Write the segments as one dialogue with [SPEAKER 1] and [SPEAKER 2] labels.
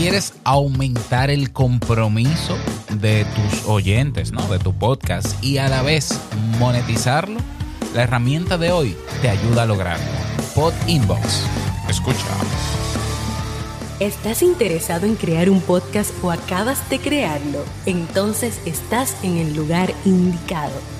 [SPEAKER 1] quieres aumentar el compromiso de tus oyentes, ¿no? De tu podcast y a la vez monetizarlo, la herramienta de hoy te ayuda a lograrlo. Pod Inbox. Escucha.
[SPEAKER 2] ¿Estás interesado en crear un podcast o acabas de crearlo? Entonces estás en el lugar indicado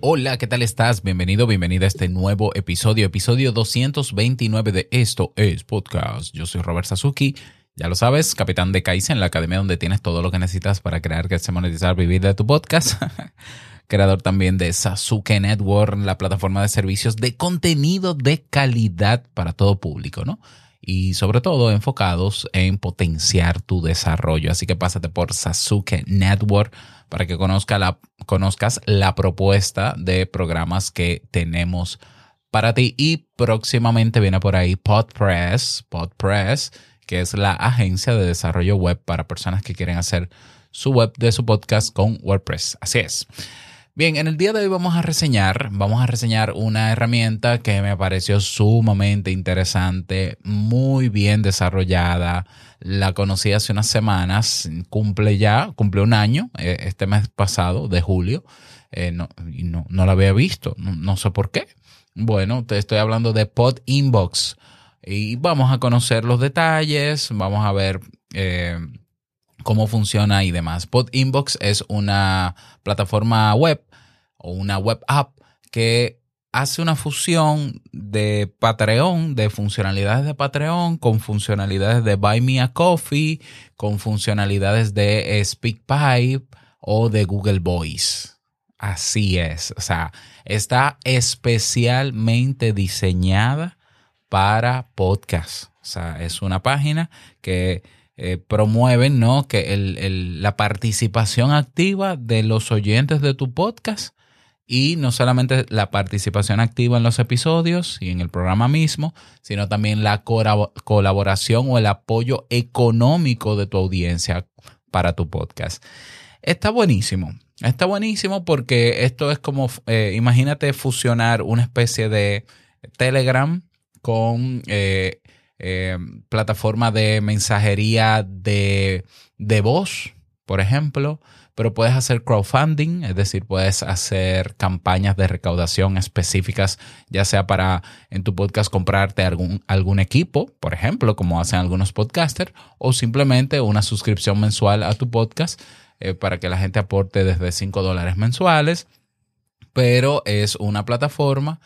[SPEAKER 1] Hola, ¿qué tal estás? Bienvenido, bienvenida a este nuevo episodio, episodio 229 de Esto es Podcast. Yo soy Robert Sasuki, ya lo sabes, capitán de Kaizen, la academia donde tienes todo lo que necesitas para crear, crecer, monetizar, vivir de tu podcast. Creador también de Sasuke Network, la plataforma de servicios de contenido de calidad para todo público, ¿no? Y sobre todo enfocados en potenciar tu desarrollo. Así que pásate por Sasuke Network para que conozcas la propuesta de programas que tenemos para ti. Y próximamente viene por ahí Podpress, Podpress, que es la agencia de desarrollo web para personas que quieren hacer su web de su podcast con WordPress. Así es. Bien, en el día de hoy vamos a reseñar, vamos a reseñar una herramienta que me pareció sumamente interesante, muy bien desarrollada. La conocí hace unas semanas, cumple ya, cumple un año, eh, este mes pasado, de julio, eh, no, no, no, la había visto, no, sé por qué. Bueno, te estoy hablando de Pod Inbox y vamos a conocer los detalles, vamos a ver... Eh, cómo funciona y demás. Pod Inbox es una plataforma web o una web app que hace una fusión de Patreon, de funcionalidades de Patreon, con funcionalidades de Buy Me a Coffee, con funcionalidades de SpeakPipe o de Google Voice. Así es. O sea, está especialmente diseñada para podcast. O sea, es una página que eh, promueven ¿no? que la participación activa de los oyentes de tu podcast y no solamente la participación activa en los episodios y en el programa mismo, sino también la colaboración o el apoyo económico de tu audiencia para tu podcast. Está buenísimo. Está buenísimo porque esto es como, eh, imagínate fusionar una especie de Telegram con eh, eh, plataforma de mensajería de, de voz, por ejemplo, pero puedes hacer crowdfunding, es decir, puedes hacer campañas de recaudación específicas, ya sea para en tu podcast comprarte algún, algún equipo, por ejemplo, como hacen algunos podcasters, o simplemente una suscripción mensual a tu podcast eh, para que la gente aporte desde 5 dólares mensuales, pero es una plataforma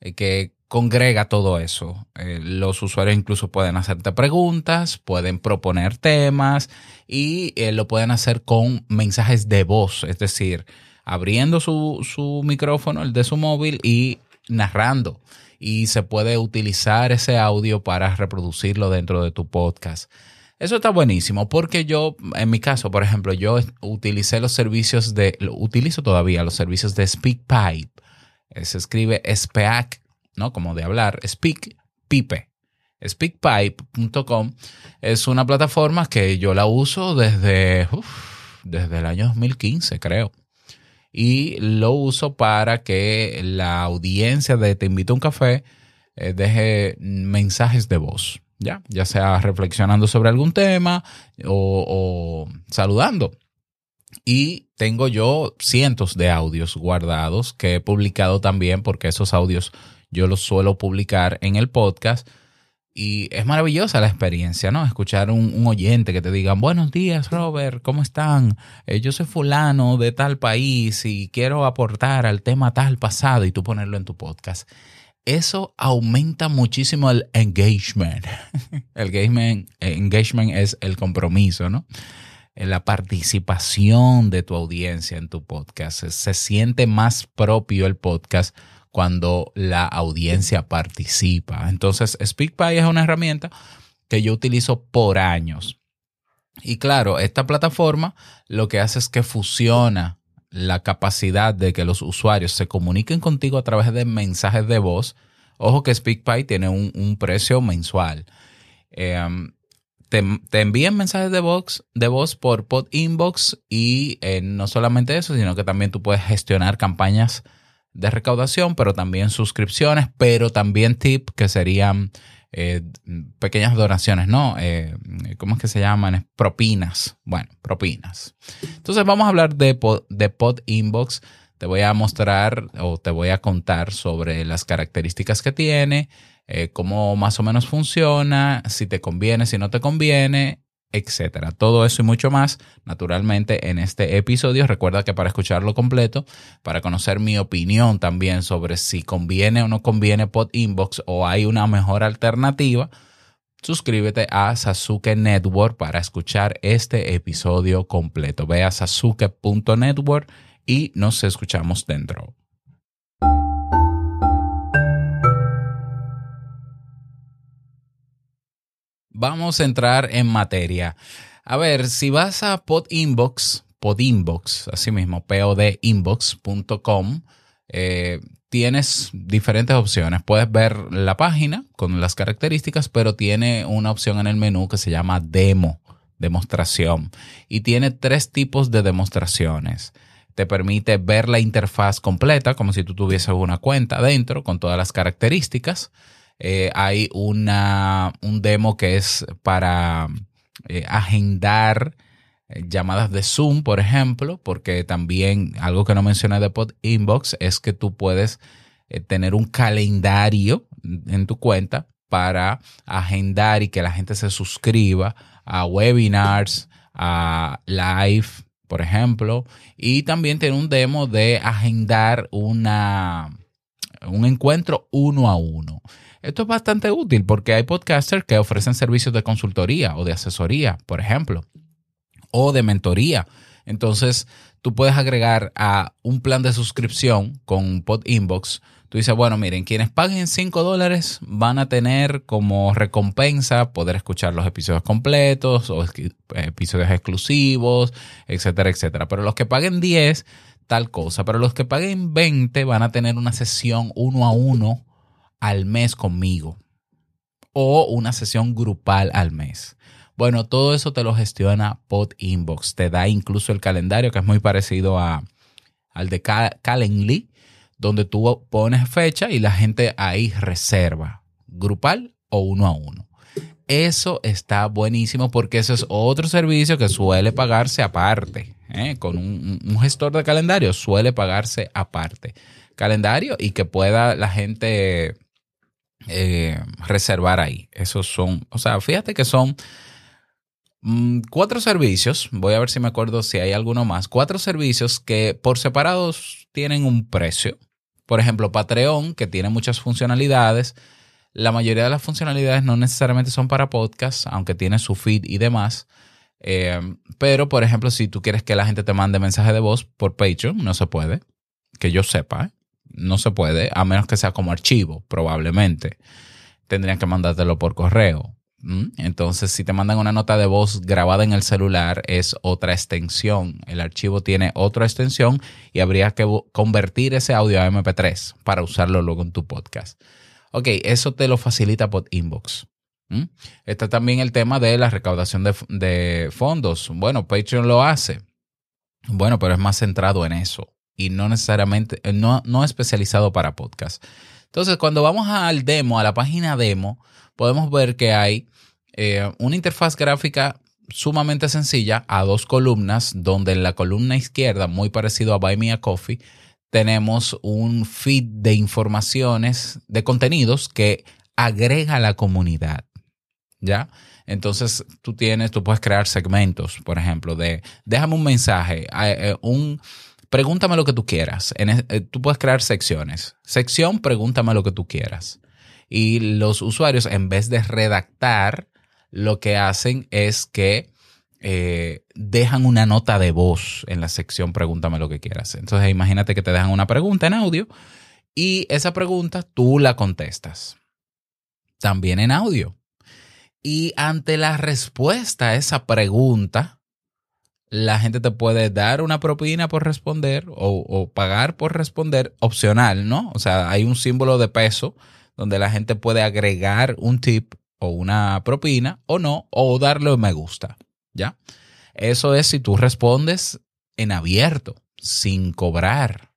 [SPEAKER 1] eh, que congrega todo eso. Eh, los usuarios incluso pueden hacerte preguntas, pueden proponer temas y eh, lo pueden hacer con mensajes de voz, es decir, abriendo su, su micrófono, el de su móvil y narrando. Y se puede utilizar ese audio para reproducirlo dentro de tu podcast. Eso está buenísimo porque yo, en mi caso, por ejemplo, yo utilicé los servicios de, utilizo todavía los servicios de SpeakPipe. Se escribe SPAC ¿no? Como de hablar, Speak Pipe. Speakpipe.com es una plataforma que yo la uso desde, desde el año 2015, creo. Y lo uso para que la audiencia de Te invito a un café eh, deje mensajes de voz, ¿ya? Ya sea reflexionando sobre algún tema o, o saludando. Y tengo yo cientos de audios guardados que he publicado también porque esos audios yo los suelo publicar en el podcast. Y es maravillosa la experiencia, ¿no? Escuchar un, un oyente que te diga, buenos días, Robert, ¿cómo están? Eh, yo soy fulano de tal país y quiero aportar al tema tal pasado y tú ponerlo en tu podcast. Eso aumenta muchísimo el engagement. El engagement, engagement es el compromiso, ¿no? La participación de tu audiencia en tu podcast. Se siente más propio el podcast cuando la audiencia participa. Entonces, SpeakPy es una herramienta que yo utilizo por años. Y claro, esta plataforma lo que hace es que fusiona la capacidad de que los usuarios se comuniquen contigo a través de mensajes de voz. Ojo que SpeakPy tiene un, precio mensual. Em, te, envían mensajes de voz, de voz por pod inbox y eh, no solamente eso, sino que también tú puedes gestionar campañas de recaudación, pero también suscripciones, pero también tip que serían eh, pequeñas donaciones, ¿no? Eh, ¿Cómo es que se llaman? Propinas. Bueno, propinas. Entonces vamos a hablar de de pod Inbox. Te voy a mostrar o te voy a contar sobre las características que tiene, eh, cómo más o menos funciona, si te conviene, si no te conviene, etcétera. Todo eso y mucho más, naturalmente, en este episodio. Recuerda que para escucharlo completo, para conocer mi opinión también sobre si conviene o no conviene Pod Inbox o hay una mejor alternativa, suscríbete a Sasuke Network para escuchar este episodio completo. Ve a sasuke.network y nos escuchamos dentro. Vamos a entrar en materia. A ver, si vas a Podinbox, Podinbox, así mismo, podinbox.com, eh, tienes diferentes opciones. Puedes ver la página con las características, pero tiene una opción en el menú que se llama demo, demostración. Y tiene tres tipos de demostraciones. Te permite ver la interfaz completa, como si tú tuvieses una cuenta dentro con todas las características. Eh, hay una, un demo que es para eh, agendar eh, llamadas de Zoom, por ejemplo, porque también algo que no mencioné de Pod Inbox es que tú puedes tener un calendario en tu cuenta para agendar y que la gente se suscriba a webinars, a live, por ejemplo, y también tiene un demo de agendar una, un encuentro uno a uno. Esto es bastante útil porque hay podcasters que ofrecen servicios de consultoría o de asesoría, por ejemplo, o de mentoría. Entonces, tú puedes agregar a un plan de suscripción con Pod Inbox. Tú dices, bueno, miren, quienes paguen 5 dólares van a tener como recompensa poder escuchar los episodios completos o episodios exclusivos, etcétera, etcétera. Pero los que paguen 10, tal cosa. Pero los que paguen 20 van a tener una sesión uno a uno al mes conmigo o una sesión grupal al mes. Bueno, todo eso te lo gestiona Pod Inbox. Te da incluso el calendario que es muy parecido a, al de Calendly, donde tú pones fecha y la gente ahí reserva, grupal o uno a uno. Eso está buenísimo porque ese es otro servicio que suele pagarse aparte. ¿eh? Con un, un gestor de calendario suele pagarse aparte. Calendario y que pueda la gente eh, reservar ahí. Esos son, o sea, fíjate que son mm, cuatro servicios. Voy a ver si me acuerdo si hay alguno más. Cuatro servicios que por separados tienen un precio. Por ejemplo, Patreon, que tiene muchas funcionalidades. La mayoría de las funcionalidades no necesariamente son para podcast, aunque tiene su feed y demás. Eh, pero, por ejemplo, si tú quieres que la gente te mande mensaje de voz por Patreon, no se puede. Que yo sepa. ¿eh? No se puede, a menos que sea como archivo, probablemente. Tendrían que mandártelo por correo. Entonces, si te mandan una nota de voz grabada en el celular, es otra extensión. El archivo tiene otra extensión y habría que convertir ese audio a MP3 para usarlo luego en tu podcast. Ok, eso te lo facilita por inbox. Está también el tema de la recaudación de, de fondos. Bueno, Patreon lo hace. Bueno, pero es más centrado en eso y no necesariamente, eh, no, no especializado para podcast. Entonces, cuando vamos al demo, a la página demo, podemos ver que hay eh, una interfaz gráfica sumamente sencilla a dos columnas, donde en la columna izquierda, muy parecido a Buy Me a Coffee, tenemos un feed de informaciones, de contenidos que agrega a la comunidad. ¿Ya? Entonces tú tienes, tú puedes crear segmentos, por ejemplo, de déjame un mensaje, eh, un, pregúntame lo que tú quieras. Eh, tú puedes crear secciones. Sección, pregúntame lo que tú quieras. Y los usuarios, en vez de redactar, lo que hacen es que eh, dejan una nota de voz en la sección pregúntame lo que quieras. Entonces imagínate que te dejan una pregunta en audio y esa pregunta tú la contestas. También en audio. Y ante la respuesta a esa pregunta, la gente te puede dar una propina por responder o, pagar por responder opcional, ¿no? O sea, hay un símbolo de peso donde la gente puede agregar un tip o una propina o no, o darle un me gusta, ¿ya? Eso es si tú respondes en abierto, sin cobrar,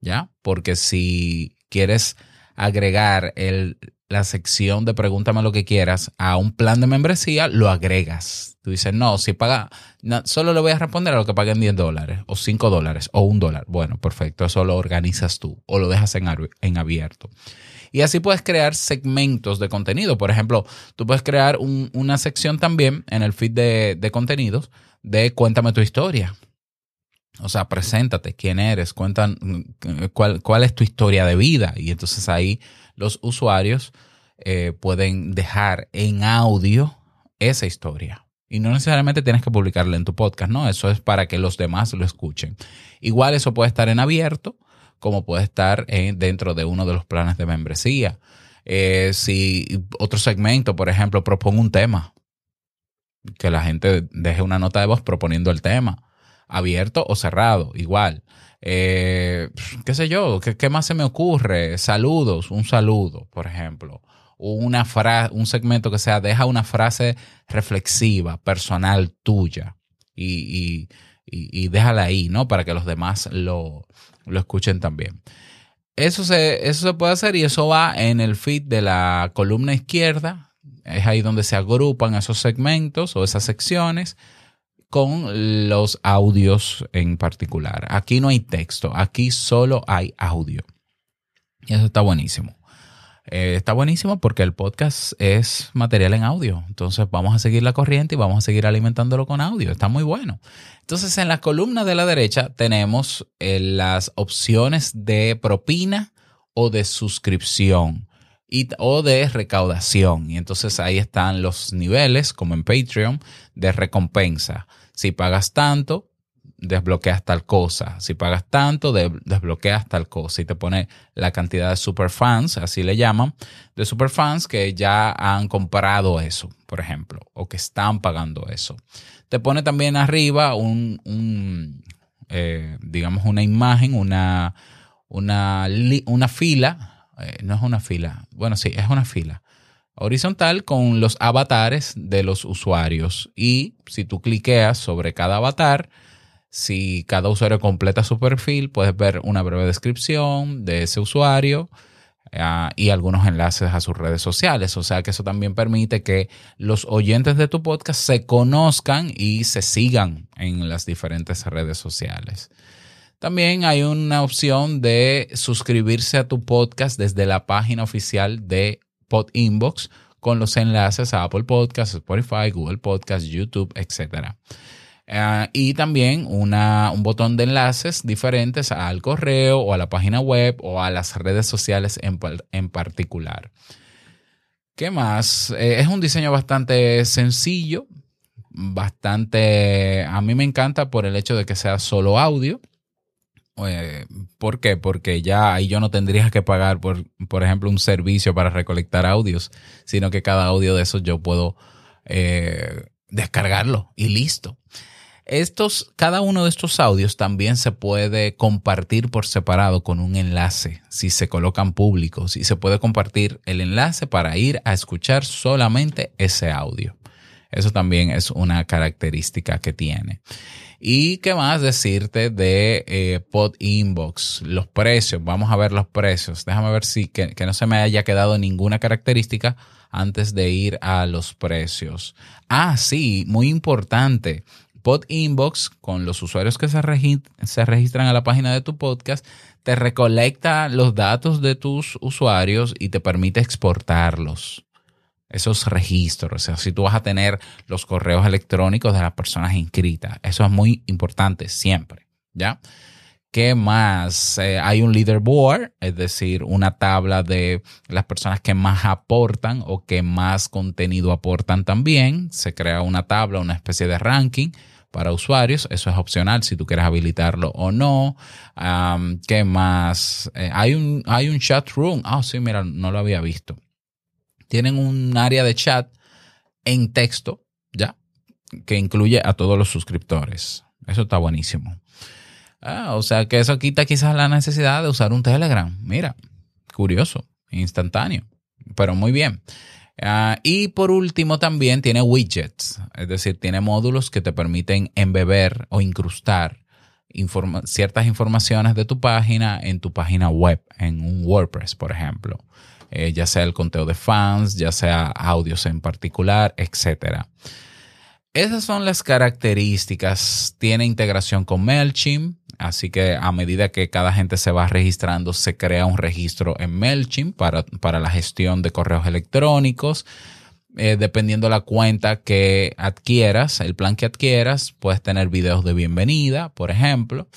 [SPEAKER 1] ¿ya? Porque si quieres agregar el, la sección de pregúntame lo que quieras a un plan de membresía, lo agregas. Tú dices, no, si paga, solo le voy a responder a lo que paguen 10 dólares o 5 dólares o un dólar. Bueno, perfecto, eso lo organizas tú o lo dejas en, abierto. Y así puedes crear segmentos de contenido. Por ejemplo, tú puedes crear una sección también en el feed de, contenidos de cuéntame tu historia. O sea, preséntate, quién eres, cuentan cuál, cuál es tu historia de vida. Y entonces ahí los usuarios eh, pueden dejar en audio esa historia. Y no necesariamente tienes que publicarla en tu podcast, no, eso es para que los demás lo escuchen. Igual eso puede estar en abierto como puede estar dentro de uno de los planes de membresía. Eh, si otro segmento, por ejemplo, propongo un tema, que la gente deje una nota de voz proponiendo el tema, abierto o cerrado, igual. Eh, ¿Qué sé yo? ¿qué, más se me ocurre? Saludos, un saludo, por ejemplo. Una un segmento que sea, deja una frase reflexiva, personal tuya. Y, y, y, déjala ahí, ¿no? Para que los demás lo, lo escuchen también. Eso se, eso se puede hacer y eso va en el feed de la columna izquierda. Es ahí donde se agrupan esos segmentos o esas secciones con los audios en particular. Aquí no hay texto, aquí solo hay audio. Y eso está buenísimo. Eh, está buenísimo porque el podcast es material en audio. Entonces vamos a seguir la corriente y vamos a seguir alimentándolo con audio. Está muy bueno. Entonces en la columna de la derecha tenemos eh, las opciones de propina o de suscripción y, o de recaudación. Y entonces ahí están los niveles, como en Patreon, de recompensa. Si pagas tanto, desbloqueas tal cosa. Si pagas tanto, desbloqueas tal cosa. Y te pone la cantidad de superfans, así le llaman, de superfans que ya han comprado eso, por ejemplo, o que están pagando eso. Te pone también arriba un, eh, digamos, una imagen, una, una, una fila. Eh, no es una fila. Bueno, sí, es una fila horizontal con los avatares de los usuarios. Y si tú cliqueas sobre cada avatar, si cada usuario completa su perfil, puedes ver una breve descripción de ese usuario ah, y algunos enlaces a sus redes sociales. O sea que eso también permite que los oyentes de tu podcast se conozcan y se sigan en las diferentes redes sociales. También hay una opción de suscribirse a tu podcast desde la página oficial de PodInbox con los enlaces a Apple Podcasts, Spotify, Google Podcasts, YouTube, etcétera. Ah, y también una, un botón de enlaces diferentes al correo o a la página web o a las redes sociales en, en particular. ¿Qué más? Eh, es un diseño bastante sencillo, bastante... A mí me encanta por el hecho de que sea solo audio. Eh, ¿Por qué? Porque ya ahí yo no tendría que pagar, por, por ejemplo, un servicio para recolectar audios, sino que cada audio de esos yo puedo eh, descargarlo y listo. Estos, cada uno de estos audios también se puede compartir por separado con un enlace si se colocan públicos y se puede compartir el enlace para ir a escuchar solamente ese audio. Eso también es una característica que tiene. ¿Y qué más decirte de eh, Pod Inbox? Los precios, vamos a ver los precios. Déjame ver si que, que no se me haya quedado ninguna característica antes de ir a los precios. Ah, sí, muy importante. Pod Inbox, con los usuarios que se, se registran a la página de tu podcast, te recolecta los datos de tus usuarios y te permite exportarlos. Esos registros, o sea, si tú vas a tener los correos electrónicos de las personas inscritas, eso es muy importante siempre, ¿ya? ¿Qué más? Eh, hay un leaderboard, es decir, una tabla de las personas que más aportan o que más contenido aportan también. Se crea una tabla, una especie de ranking para usuarios. Eso es opcional si tú quieres habilitarlo o no. ¿Qué más? Eh, hay, un, hay un chat room. Ah, sí, mira, no lo había visto. Tienen un área de chat en texto, ¿ya? Que incluye a todos los suscriptores. Eso está buenísimo. Ah, o sea que eso quita quizás la necesidad de usar un Telegram. Mira, curioso, instantáneo, pero muy bien. Ah, y por último también tiene widgets, es decir, tiene módulos que te permiten embeber o incrustar ciertas informaciones de tu página en tu página web, en un WordPress, por ejemplo. Eh, ya sea el conteo de fans, ya sea audios en particular, etc. Esas son las características. Tiene integración con MailChimp, así que a medida que cada gente se va registrando, se crea un registro en MailChimp para, para la gestión de correos electrónicos. Eh, dependiendo la cuenta que adquieras, el plan que adquieras, puedes tener videos de bienvenida, por ejemplo.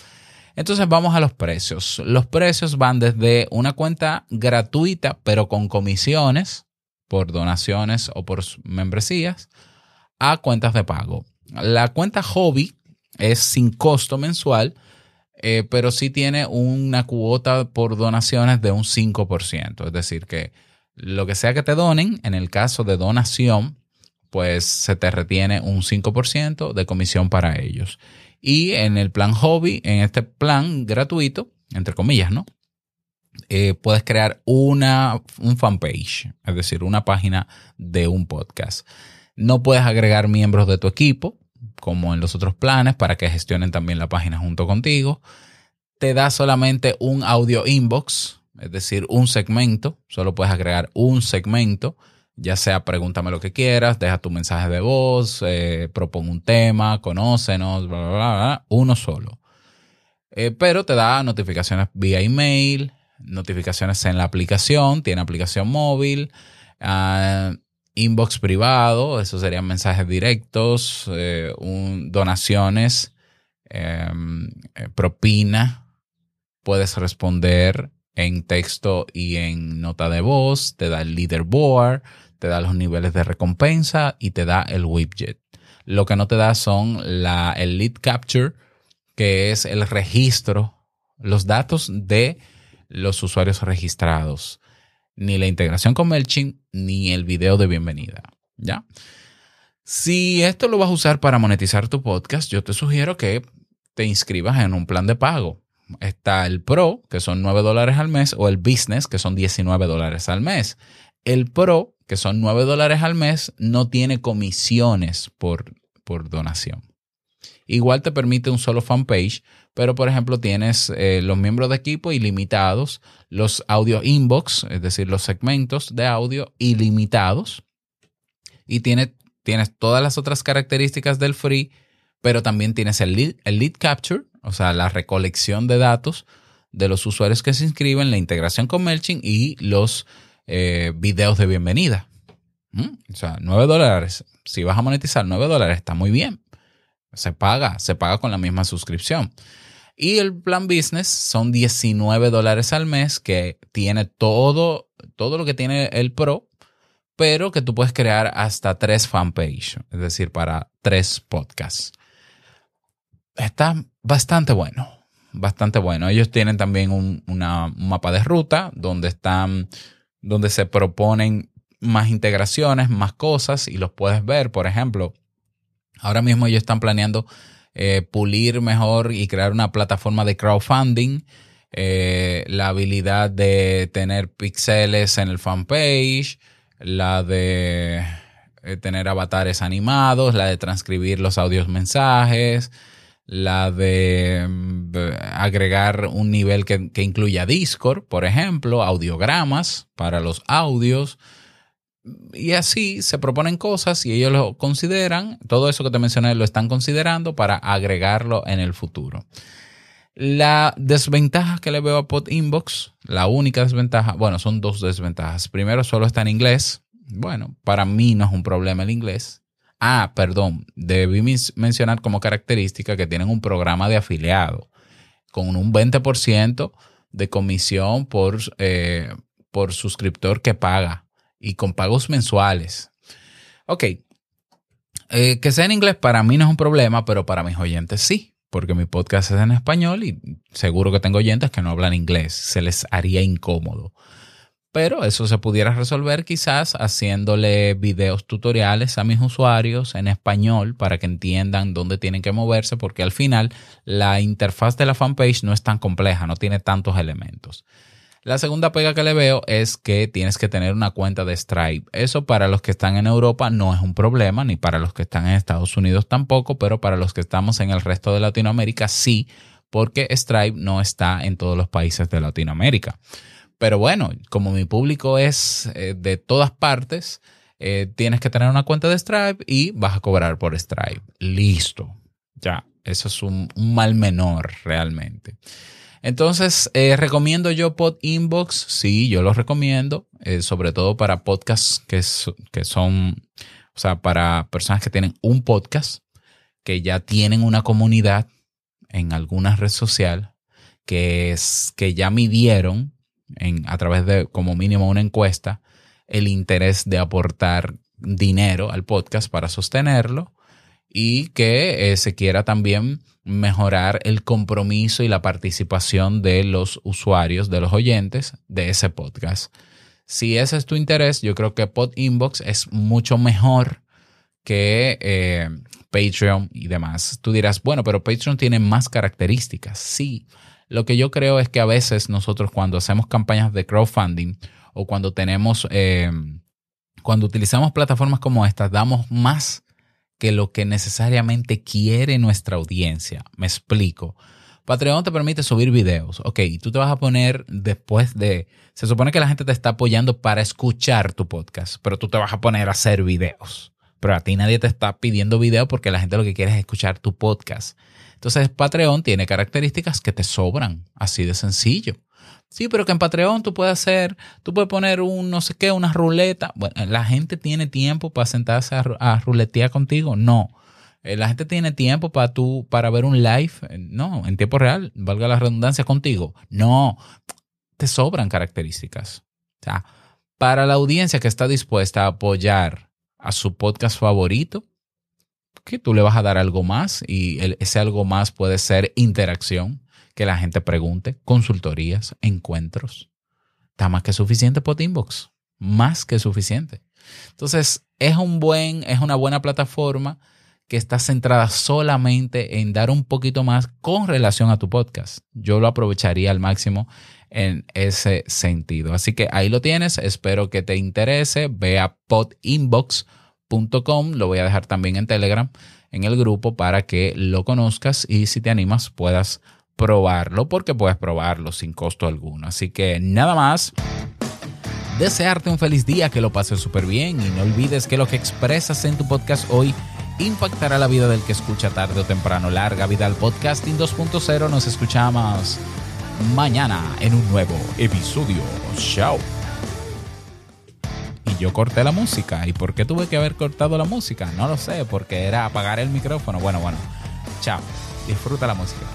[SPEAKER 1] Entonces vamos a los precios. Los precios van desde una cuenta gratuita, pero con comisiones por donaciones o por membresías, a cuentas de pago. La cuenta hobby es sin costo mensual, eh, pero sí tiene una cuota por donaciones de un 5%. Es decir, que lo que sea que te donen, en el caso de donación, pues se te retiene un 5% de comisión para ellos. Y en el plan hobby, en este plan gratuito, entre comillas, ¿no? Eh, puedes crear una un fanpage, es decir, una página de un podcast. No puedes agregar miembros de tu equipo, como en los otros planes, para que gestionen también la página junto contigo. Te da solamente un audio inbox, es decir, un segmento. Solo puedes agregar un segmento ya sea pregúntame lo que quieras, deja tu mensaje de voz, eh, un tema, conócenos, bla, bla, bla, uno solo. Eh, pero te da notificaciones vía email, notificaciones en la aplicación, tiene aplicación móvil, ah, inbox privado, eso serían mensajes directos, eh, donaciones, em, propina, puedes responder en texto y en nota de voz, te da el leaderboard, te da los niveles de recompensa y te da el widget. Lo que no te da son la, el lead capture, que es el registro, los datos de los usuarios registrados. Ni la integración con MailChimp, ni el video de bienvenida. ¿Ya? Si esto lo vas a usar para monetizar tu podcast, yo te sugiero que te inscribas en un plan de pago. Está el Pro, que son 9 dólares al mes, o el Business, que son 19 dólares al mes. El Pro que son 9 dólares al mes, no tiene comisiones por, por donación. Igual te permite un solo fanpage, pero por ejemplo tienes eh, los miembros de equipo ilimitados, los audio inbox, es decir, los segmentos de audio ilimitados, y tiene, tienes todas las otras características del free, pero también tienes el lead, el lead capture, o sea, la recolección de datos de los usuarios que se inscriben, la integración con MailChimp y los eh, videos de bienvenida. ¿Mm? O sea, 9 dólares. Si vas a monetizar 9 dólares, está muy bien. Se paga, se paga con la misma suscripción. Y el plan business son 19 dólares al mes que tiene todo, todo lo que tiene el Pro, pero que tú puedes crear hasta tres fanpage, es decir, para tres podcasts. Está bastante bueno, bastante bueno. Ellos tienen también un, un mapa de ruta donde están donde se proponen más integraciones, más cosas y los puedes ver. Por ejemplo, ahora mismo ellos están planeando eh, pulir mejor y crear una plataforma de crowdfunding, eh, la habilidad de tener píxeles en el fanpage, la de eh, tener avatares animados, la de transcribir los audios mensajes, la de mm, agregar un nivel que, incluya Discord, por ejemplo, audiogramas para los audios. Y así se proponen cosas y ellos lo consideran, todo eso que te mencioné lo están considerando para agregarlo en el futuro. La desventaja que le veo a Pod Inbox, la única desventaja, bueno, son dos desventajas. Primero, solo está en inglés. Bueno, para mí no es un problema el inglés. Ah, perdón, debí mencionar como característica que tienen un programa de afiliado con un 20% de comisión por, eh, por suscriptor que paga y con pagos mensuales. Ok, eh, que sea en inglés para mí no es un problema, pero para mis oyentes sí, porque mi podcast es en español y seguro que tengo oyentes que no hablan inglés, se les haría incómodo. Pero eso se pudiera resolver quizás haciéndole videos tutoriales a mis usuarios en español para que entiendan dónde tienen que moverse, porque al final la interfaz de la fanpage no es tan compleja, no tiene tantos elementos. La segunda pega que le veo es que tienes que tener una cuenta de Stripe. Eso para los que están en Europa no es un problema, ni para los que están en Estados Unidos tampoco, pero para los que estamos en el resto de Latinoamérica sí, porque Stripe no está en todos los países de Latinoamérica. Pero bueno, como mi público es eh, de todas partes, eh, tienes que tener una cuenta de Stripe y vas a cobrar por Stripe. Listo. Ya, eso es un, mal menor realmente. Entonces, eh, ¿recomiendo yo Pod Inbox? Sí, yo lo recomiendo, sobre todo para podcasts que, que son, o sea, para personas que tienen un podcast, que ya tienen una comunidad en alguna red social, que, es, que ya midieron a través de como mínimo una encuesta el interés de aportar dinero al podcast para sostenerlo y que eh, se quiera también mejorar el compromiso y la participación de los usuarios, de los oyentes de ese podcast. Si ese es tu interés, yo creo que Pod Inbox es mucho mejor que eh, Patreon y demás. Tú dirás, bueno, pero Patreon tiene más características. Sí, lo que yo creo es que a veces nosotros cuando hacemos campañas de crowdfunding o cuando tenemos, eh, cuando utilizamos plataformas como estas, damos más que lo que necesariamente quiere nuestra audiencia. Me explico. Patreon te permite subir videos. Ok, tú te vas a poner después de... Se supone que la gente te está apoyando para escuchar tu podcast, pero tú te vas a poner a hacer videos. Pero a ti nadie te está pidiendo video porque la gente lo que quiere es escuchar tu podcast. Entonces Patreon tiene características que te sobran, así de sencillo. Sí, pero que en Patreon tú puedes hacer, tú puedes poner un no sé qué, una ruleta. Bueno, la gente tiene tiempo para sentarse a, ruletear contigo. No. Eh, la gente tiene tiempo para tú, para ver un live. Eh, no, en tiempo real, valga la redundancia contigo. No. Te sobran características. O sea, para la audiencia que está dispuesta a apoyar a su podcast favorito, que tú le vas a dar algo más y ese algo más puede ser interacción, que la gente pregunte, consultorías, encuentros. Está más que suficiente por Inbox, más que suficiente. Entonces, es un buen, es una buena plataforma que está centrada solamente en dar un poquito más con relación a tu podcast. Yo lo aprovecharía al máximo en ese sentido. Así que ahí lo tienes. Espero que te interese. Ve a podinbox.com lo voy a dejar también en Telegram, en el grupo, para que lo conozcas y si te animas puedas probarlo, porque puedes probarlo sin costo alguno. Así que nada más. Desearte un feliz día, que lo pases súper bien y no olvides que lo que expresas en tu podcast hoy impactará la vida del que escucha tarde o temprano. Larga vida al podcasting 2.0. Nos escuchamos mañana en un nuevo episodio. Chao yo corté la música. ¿Y por qué tuve que haber cortado la música? No lo sé, porque era apagar el micrófono. Bueno, bueno. Chao. Disfruta la música.